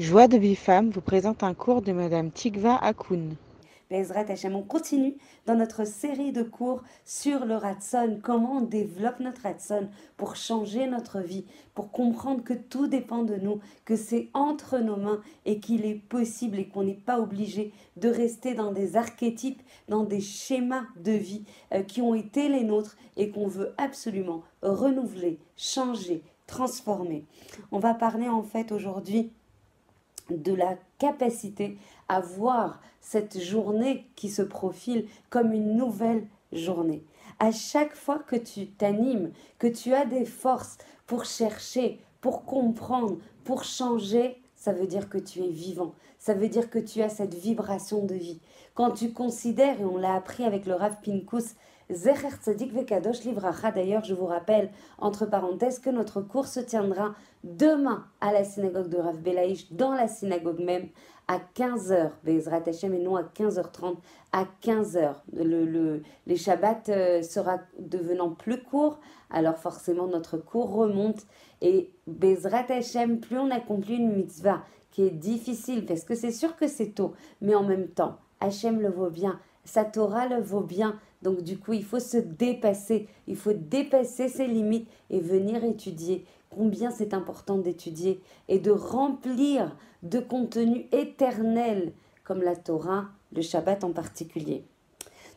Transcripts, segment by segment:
Joie de Bifam vous présente un cours de Madame Tikva Akoun. Bezrat Hashem, on continue dans notre série de cours sur le Ratson, comment on développe notre Ratson pour changer notre vie, pour comprendre que tout dépend de nous, que c'est entre nos mains et qu'il est possible et qu'on n'est pas obligé de rester dans des archétypes, dans des schémas de vie euh, qui ont été les nôtres et qu'on veut absolument renouveler, changer, transformer. On va parler en fait aujourd'hui de la capacité à voir cette journée qui se profile comme une nouvelle journée. À chaque fois que tu t'animes, que tu as des forces pour chercher, pour comprendre, pour changer, ça veut dire que tu es vivant. Ça veut dire que tu as cette vibration de vie. Quand tu considères, et on l'a appris avec le Rav Pinkus, Zecher Tzadik Vekadosh Livracha. D'ailleurs, je vous rappelle, entre parenthèses, que notre cours se tiendra demain à la synagogue de Rav Belaïch, dans la synagogue même, à 15h, Bezrat Hashem, et non à 15h30, à 15h. Le, le, les Shabbats euh, sera devenant plus court, alors forcément notre cours remonte. Et Bezrat Hashem, plus on accomplit une mitzvah qui est difficile, parce que c'est sûr que c'est tôt, mais en même temps, Hashem le vaut bien, sa Torah le vaut bien, donc du coup, il faut se dépasser, il faut dépasser ses limites et venir étudier. Combien c'est important d'étudier et de remplir de contenu éternel comme la Torah, le Shabbat en particulier.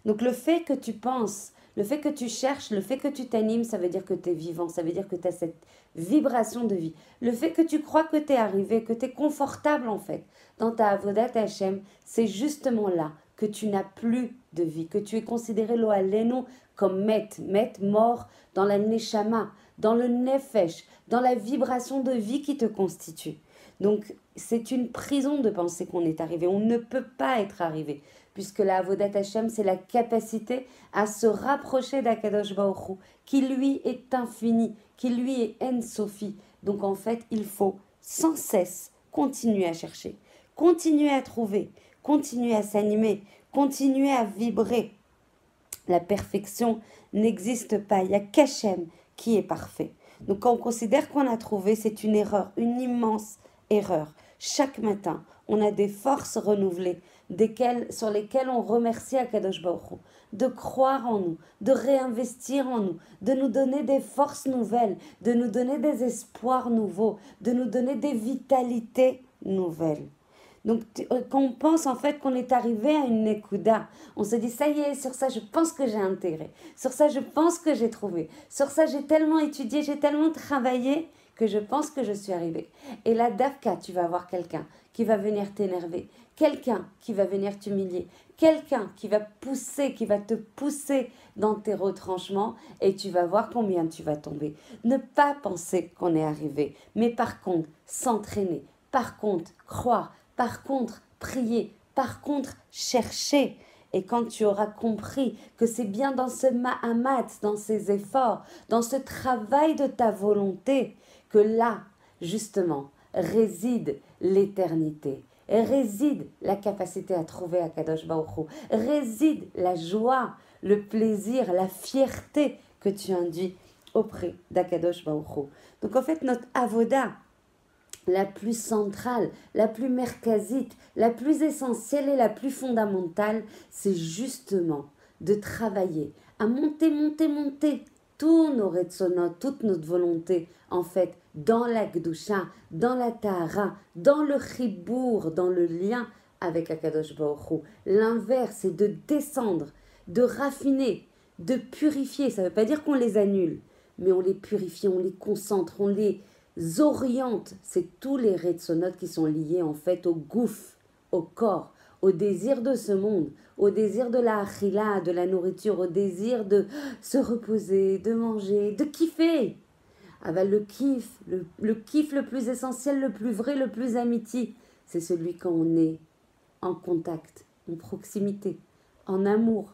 Donc le fait que tu penses, le fait que tu cherches, le fait que tu t'animes, ça veut dire que tu es vivant, ça veut dire que tu as cette vibration de vie. Le fait que tu crois que tu es arrivé, que tu es confortable en fait dans ta Avodat Hashem, c'est justement là que tu n'as plus de vie, que tu es considéré l'oaleno comme met, met mort dans la neshama, dans le nefesh, dans la vibration de vie qui te constitue. Donc c'est une prison de penser qu'on est arrivé. On ne peut pas être arrivé, puisque la Avodat Hashem, c'est la capacité à se rapprocher d'Akadosh Baruch qui lui est infini, qui lui est En Sophie. Donc en fait, il faut sans cesse continuer à chercher, continuer à trouver, continuer à s'animer, continuer à vibrer. La perfection n'existe pas. Il y a qu'Hachem qui est parfait. Donc quand on considère qu'on a trouvé, c'est une erreur, une immense erreur. Chaque matin, on a des forces renouvelées sur lesquelles on remercie Akadosh Baruch de croire en nous, de réinvestir en nous, de nous donner des forces nouvelles, de nous donner des espoirs nouveaux, de nous donner des vitalités nouvelles. Donc, euh, quand on pense en fait qu'on est arrivé à une Nekuda, on se dit ça y est, sur ça je pense que j'ai intégré, sur ça je pense que j'ai trouvé, sur ça j'ai tellement étudié, j'ai tellement travaillé que je pense que je suis arrivé. Et là, Dafka, tu vas avoir quelqu'un qui va venir t'énerver, quelqu'un qui va venir t'humilier, quelqu'un qui va pousser, qui va te pousser dans tes retranchements et tu vas voir combien tu vas tomber. Ne pas penser qu'on est arrivé, mais par contre, s'entraîner, par contre, croire, par contre, prier. Par contre, chercher. Et quand tu auras compris que c'est bien dans ce ma'amat, dans ces efforts, dans ce travail de ta volonté, que là, justement, réside l'éternité, réside la capacité à trouver Akadosh Baruch réside la joie, le plaisir, la fierté que tu induis auprès d'Akadosh Baruch Donc en fait, notre avoda, la plus centrale, la plus mercasite, la plus essentielle et la plus fondamentale, c'est justement de travailler à monter, monter, monter tous nos retsonotes, toute notre volonté, en fait, dans la Gdusha, dans la Tahara, dans le Chibour, dans le lien avec Akadosh Baruch L'inverse, c'est de descendre, de raffiner, de purifier. Ça ne veut pas dire qu'on les annule, mais on les purifie, on les concentre, on les, oriente, c'est tous les retsonotes qui sont liés en fait au gouffre, au corps, au désir de ce monde, au désir de la achila, de la nourriture, au désir de se reposer, de manger, de kiffer. Ah ben, le kiff, le, le kiff le plus essentiel, le plus vrai, le plus amitié, c'est celui quand on est en contact, en proximité, en amour,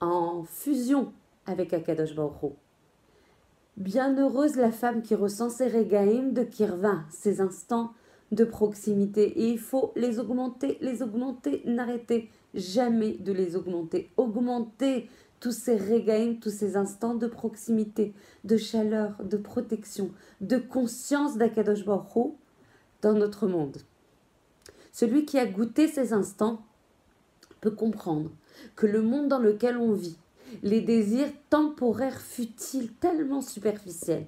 en fusion avec Akadosh Baruch Bienheureuse la femme qui ressent ces régaïms de Kirva, ces instants de proximité. Et il faut les augmenter, les augmenter, n'arrêtez jamais de les augmenter. Augmenter tous ces régaïms, tous ces instants de proximité, de chaleur, de protection, de conscience d'Akadosh Baruch dans notre monde. Celui qui a goûté ces instants peut comprendre que le monde dans lequel on vit, les désirs temporaires futiles, tellement superficiels,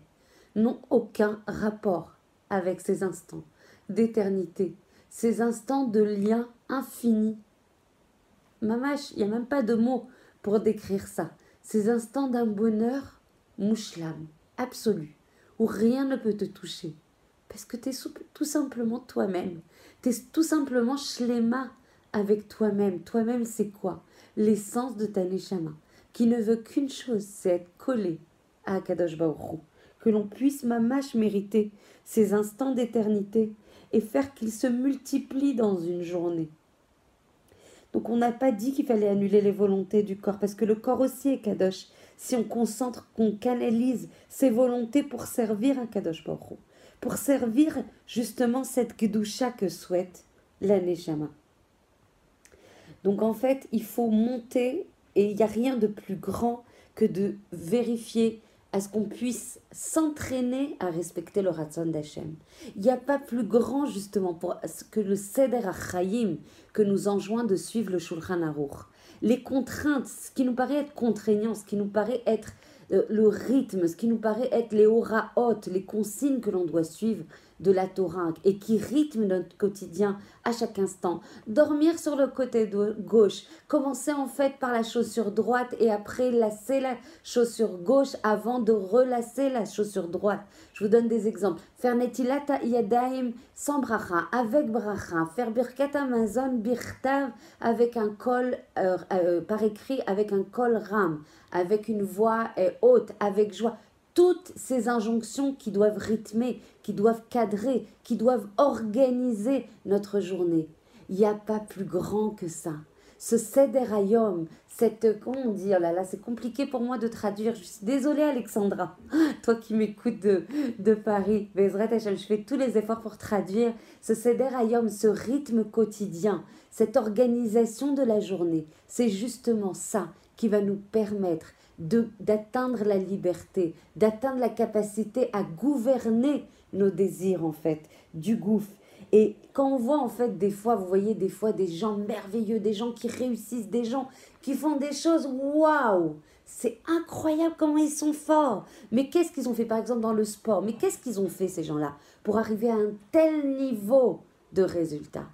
n'ont aucun rapport avec ces instants d'éternité, ces instants de lien infini. Mamache, il n'y a même pas de mots pour décrire ça. Ces instants d'un bonheur mouchlam, absolu, où rien ne peut te toucher. Parce que tu es tout simplement toi-même. Tu es tout simplement shlema avec toi-même. Toi-même, c'est quoi? L'essence de ta neshama, qui ne veut qu'une chose, c'est être collé à Kadosh Baruch que l'on puisse mamache mériter ces instants d'éternité et faire qu'ils se multiplient dans une journée. Donc on n'a pas dit qu'il fallait annuler les volontés du corps, parce que le corps aussi est Kadosh. Si on concentre, qu'on canalise ses volontés pour servir un Kadosh Baruch pour servir justement cette Kedusha que souhaite la Donc en fait, il faut monter, et il n'y a rien de plus grand que de vérifier à ce qu'on puisse s'entraîner à respecter le Ratzon d'Hachem. Il n'y a pas plus grand justement pour, que le Seder Achayim que nous enjoint de suivre le Shulchan Aruch. Les contraintes, ce qui nous paraît être contraignant, ce qui nous paraît être euh, le rythme, ce qui nous paraît être les hautes, les consignes que l'on doit suivre, de la Torah et qui rythme notre quotidien à chaque instant. Dormir sur le côté gauche, commencer en fait par la chaussure droite et après lasser la chaussure gauche avant de relasser la chaussure droite. Je vous donne des exemples. Faire netilata yadaim sans bracha, avec bracha. Faire birkat amazon birtav avec un col, euh, euh, par écrit avec un col ram, avec une voix euh, haute, avec joie toutes ces injonctions qui doivent rythmer, qui doivent cadrer, qui doivent organiser notre journée. Il n'y a pas plus grand que ça. Ce Sederayom, cette, comment dit, oh là là, c'est compliqué pour moi de traduire. Je suis désolée, Alexandra, toi qui m'écoutes de, de Paris. je fais tous les efforts pour traduire ce Sederayom, ce rythme quotidien, cette organisation de la journée. C'est justement ça qui va nous permettre d'atteindre la liberté, d'atteindre la capacité à gouverner nos désirs en fait, du gouffre. Et quand on voit en fait des fois, vous voyez des fois des gens merveilleux, des gens qui réussissent, des gens qui font des choses, waouh C'est incroyable comment ils sont forts. Mais qu'est-ce qu'ils ont fait par exemple dans le sport? Mais qu'est-ce qu'ils ont fait ces gens-là pour arriver à un tel niveau de résultat?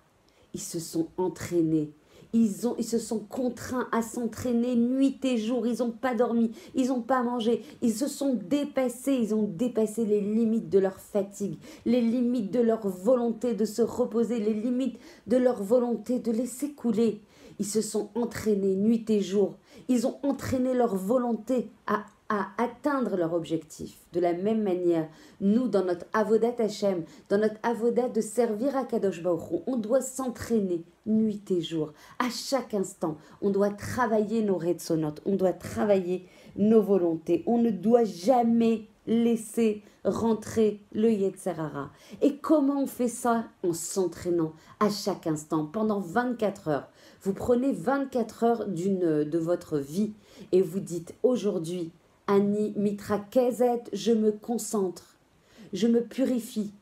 Ils se sont entraînés, ils, ont, ils se sont contraints à s'entraîner nuit et jour. Ils n'ont pas dormi, ils n'ont pas mangé. Ils se sont dépassés. Ils ont dépassé les limites de leur fatigue, les limites de leur volonté de se reposer, les limites de leur volonté de laisser couler. Ils se sont entraînés nuit et jour. Ils ont entraîné leur volonté à à atteindre leur objectif. De la même manière, nous, dans notre avodat Hashem, dans notre avodat de servir à Kadosh Baruch on doit s'entraîner nuit et jour. À chaque instant, on doit travailler nos sonotes, on doit travailler nos volontés. On ne doit jamais laisser rentrer le Yetzerara. Et comment on fait ça? En s'entraînant à chaque instant, pendant 24 heures. Vous prenez 24 heures d'une, de votre vie et vous dites aujourd'hui, Annie Mitra Kezet, je me concentre, je me purifie,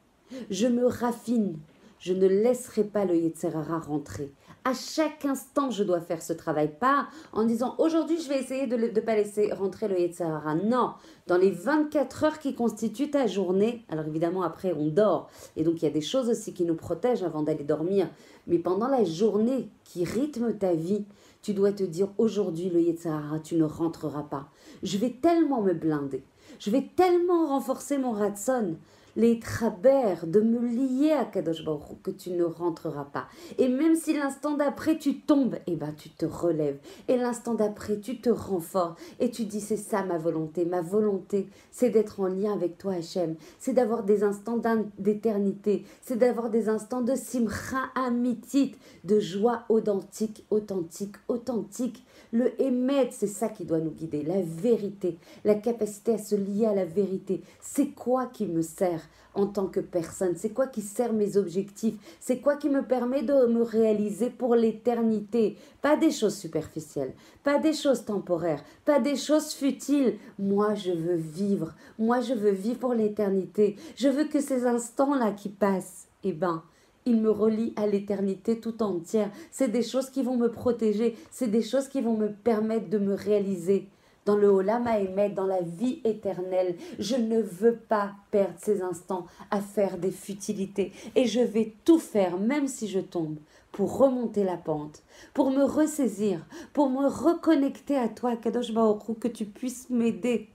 je me raffine, je ne laisserai pas le Yetzerara rentrer. À chaque instant, je dois faire ce travail. Pas en disant aujourd'hui, je vais essayer de ne pas laisser rentrer le Yetzerara. Non, dans les 24 heures qui constituent ta journée, alors évidemment, après, on dort. Et donc, il y a des choses aussi qui nous protègent avant d'aller dormir. Mais pendant la journée qui rythme ta vie, tu dois te dire aujourd'hui, le Yetzirah, tu ne rentreras pas. Je vais tellement me blinder. Je vais tellement renforcer mon ratson les travers de me lier à Kadosh que tu ne rentreras pas. Et même si l'instant d'après tu tombes, eh ben tu te relèves. Et l'instant d'après tu te renforces et tu dis c'est ça ma volonté. Ma volonté c'est d'être en lien avec toi Hachem. C'est d'avoir des instants d'éternité. C'est d'avoir des instants de simcha amitit, de joie authentique, authentique, authentique. Le émet, c'est ça qui doit nous guider, la vérité, la capacité à se lier à la vérité. C'est quoi qui me sert? En tant que personne C'est quoi qui sert mes objectifs? C'est quoi qui me permet de me réaliser pour l'éternité? Pas des choses superficielles, pas des choses temporaires, pas des choses futiles. Moi, je veux vivre. Moi, je veux vivre pour l'éternité. Je veux que ces instants-là qui passent, eh ben, il me relie à l'éternité tout entière. C'est des choses qui vont me protéger, c'est des choses qui vont me permettre de me réaliser dans le Olam Haemet, dans la vie éternelle. Je ne veux pas perdre ces instants à faire des futilités. Et je vais tout faire, même si je tombe, pour remonter la pente, pour me ressaisir, pour me reconnecter à toi, Kadosh Baruch que tu puisses m'aider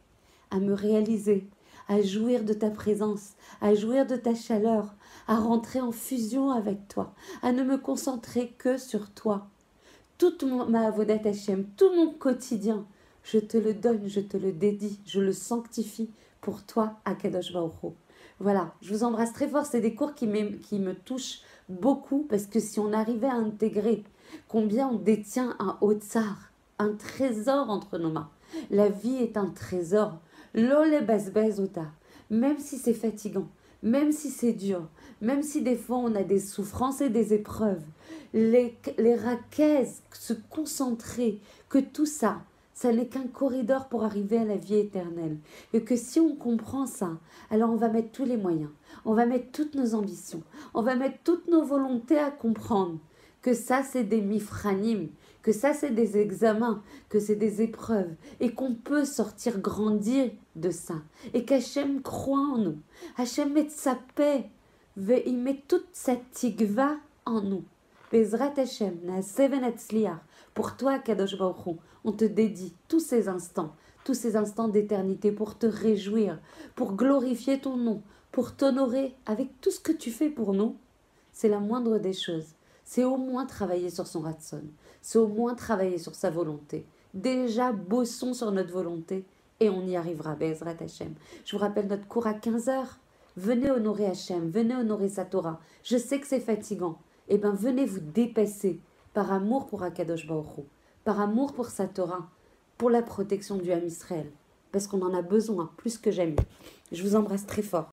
à me réaliser, à jouir de ta présence, à jouir de ta chaleur, à rentrer en fusion avec toi, à ne me concentrer que sur toi. Toute ma avodat Hashem, tout mon quotidien, je te le donne, je te le dédie, je le sanctifie pour toi, Akadosh Baruch Voilà, je vous embrasse très fort. C'est des cours qui, qui me touchent beaucoup parce que si on arrivait à intégrer combien on détient un tsar, un trésor entre nos mains, la vie est un trésor. L'ole bezota, même si c'est fatigant, même si c'est dur, même si des fois on a des souffrances et des épreuves, les, les se concentrer, que tout ça, ça n'est qu'un corridor pour arriver à la vie éternelle. Et que si on comprend ça, alors on va mettre tous les moyens, on va mettre toutes nos ambitions, on va mettre toutes nos volontés à comprendre que ça c'est des mifranim, que ça c'est des examens, que c'est des épreuves, et qu'on peut sortir grandir de ça, et qu'Hachem croit en nous. Hachem met sa paix, il met toute sa tigva en nous. Bezrat Hashem, na pour toi, Kadosh Baruch on te dédie tous ces instants, tous ces instants d'éternité pour te réjouir, pour glorifier ton nom, pour t'honorer avec tout ce que tu fais pour nous. C'est la moindre des choses. C'est au moins travailler sur son ratson. C'est au moins travailler sur sa volonté. Déjà, bossons sur notre volonté et on y arrivera, Bezrat Hashem. Je vous rappelle notre cours à 15h. Venez honorer Hachem, venez honorer sa Torah. Je sais que c'est fatigant. Eh bien, venez vous dépasser par amour pour Akadosh Baruch par amour pour sa Torah, pour la protection du Ham Israël, parce qu'on en a besoin plus que jamais. Je vous embrasse très fort.